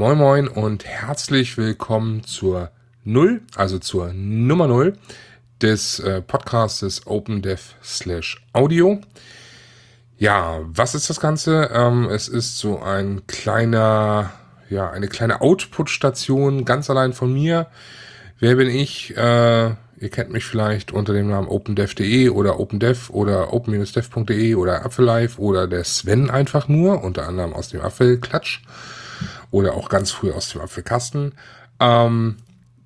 moin und herzlich willkommen zur Null, also zur Nummer Null des äh, Podcastes OpenDev slash Audio. Ja, was ist das Ganze? Ähm, es ist so ein kleiner, ja, eine kleine Output-Station, ganz allein von mir. Wer bin ich? Äh, ihr kennt mich vielleicht unter dem Namen opendev.de oder opendev oder open-dev.de oder Apfellife oder der Sven einfach nur, unter anderem aus dem Apfelklatsch oder auch ganz früh aus dem Apfelkasten. Ähm,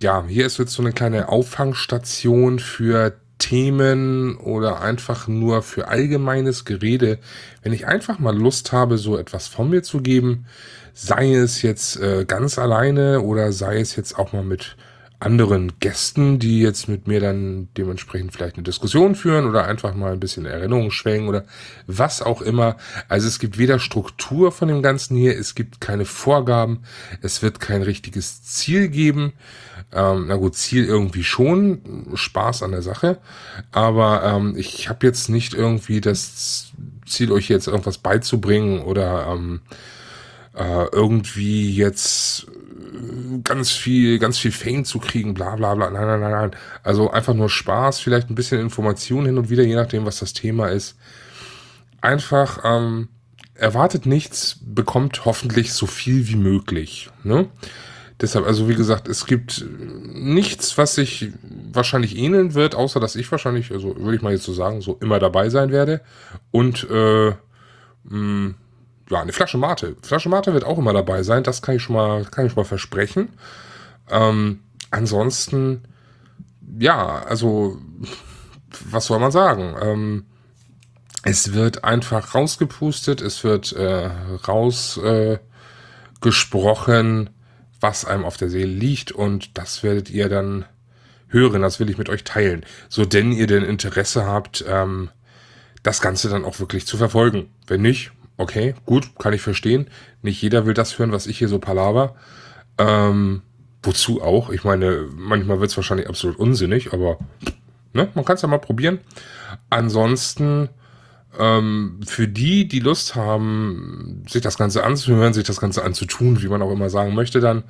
ja, hier ist jetzt so eine kleine Auffangstation für Themen oder einfach nur für allgemeines Gerede. Wenn ich einfach mal Lust habe, so etwas von mir zu geben, sei es jetzt äh, ganz alleine oder sei es jetzt auch mal mit anderen Gästen, die jetzt mit mir dann dementsprechend vielleicht eine Diskussion führen oder einfach mal ein bisschen Erinnerungen schwängen oder was auch immer. Also es gibt weder Struktur von dem Ganzen hier, es gibt keine Vorgaben, es wird kein richtiges Ziel geben. Ähm, na gut, Ziel irgendwie schon, Spaß an der Sache, aber ähm, ich habe jetzt nicht irgendwie das Ziel, euch jetzt irgendwas beizubringen oder ähm, äh, irgendwie jetzt ganz viel, ganz viel Fame zu kriegen, bla bla bla. Nein, nein, nein, nein. Also einfach nur Spaß, vielleicht ein bisschen Information hin und wieder, je nachdem, was das Thema ist. Einfach ähm, erwartet nichts, bekommt hoffentlich so viel wie möglich. Ne? Deshalb, also wie gesagt, es gibt nichts, was sich wahrscheinlich ähneln wird, außer dass ich wahrscheinlich, also würde ich mal jetzt so sagen, so immer dabei sein werde. Und äh, mh, ja, eine Flasche Mate. Flasche Mate wird auch immer dabei sein, das kann ich schon mal, kann ich schon mal versprechen. Ähm, ansonsten, ja, also, was soll man sagen? Ähm, es wird einfach rausgepustet, es wird äh, rausgesprochen, äh, was einem auf der Seele liegt und das werdet ihr dann hören, das will ich mit euch teilen. So denn ihr denn Interesse habt, ähm, das Ganze dann auch wirklich zu verfolgen. Wenn nicht, okay, gut, kann ich verstehen. Nicht jeder will das hören, was ich hier so palaver. Ähm, wozu auch? Ich meine, manchmal wird es wahrscheinlich absolut unsinnig, aber ne, man kann es ja mal probieren. Ansonsten, ähm, für die, die Lust haben, sich das Ganze anzuhören, sich das Ganze anzutun, wie man auch immer sagen möchte, dann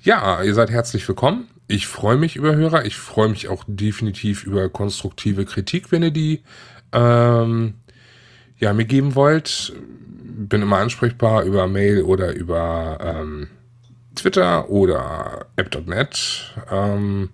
ja, ihr seid herzlich willkommen. Ich freue mich über Hörer. Ich freue mich auch definitiv über konstruktive Kritik, wenn ihr die ähm, ja, mir geben wollt, bin immer ansprechbar über Mail oder über ähm, Twitter oder app.net. Ähm,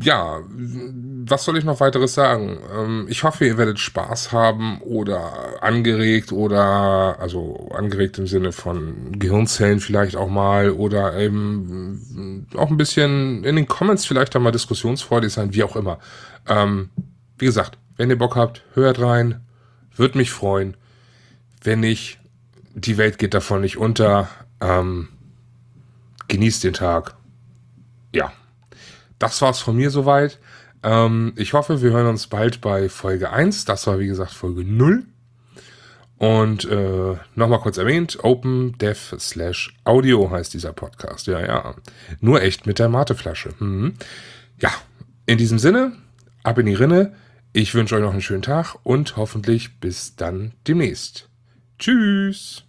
ja, was soll ich noch weiteres sagen? Ähm, ich hoffe, ihr werdet Spaß haben oder angeregt oder, also angeregt im Sinne von Gehirnzellen vielleicht auch mal oder eben auch ein bisschen in den Comments vielleicht einmal diskussionsfreudig sein, wie auch immer. Ähm, wie gesagt, wenn ihr Bock habt, hört rein. Würde mich freuen. Wenn nicht, die Welt geht davon nicht unter. Ähm, genießt den Tag. Ja, das war's von mir soweit. Ähm, ich hoffe, wir hören uns bald bei Folge 1. Das war, wie gesagt, Folge 0. Und äh, nochmal kurz erwähnt, Open Dev slash Audio heißt dieser Podcast. Ja, ja. Nur echt mit der Mateflasche. Mhm. Ja, in diesem Sinne, ab in die Rinne. Ich wünsche euch noch einen schönen Tag und hoffentlich bis dann demnächst. Tschüss.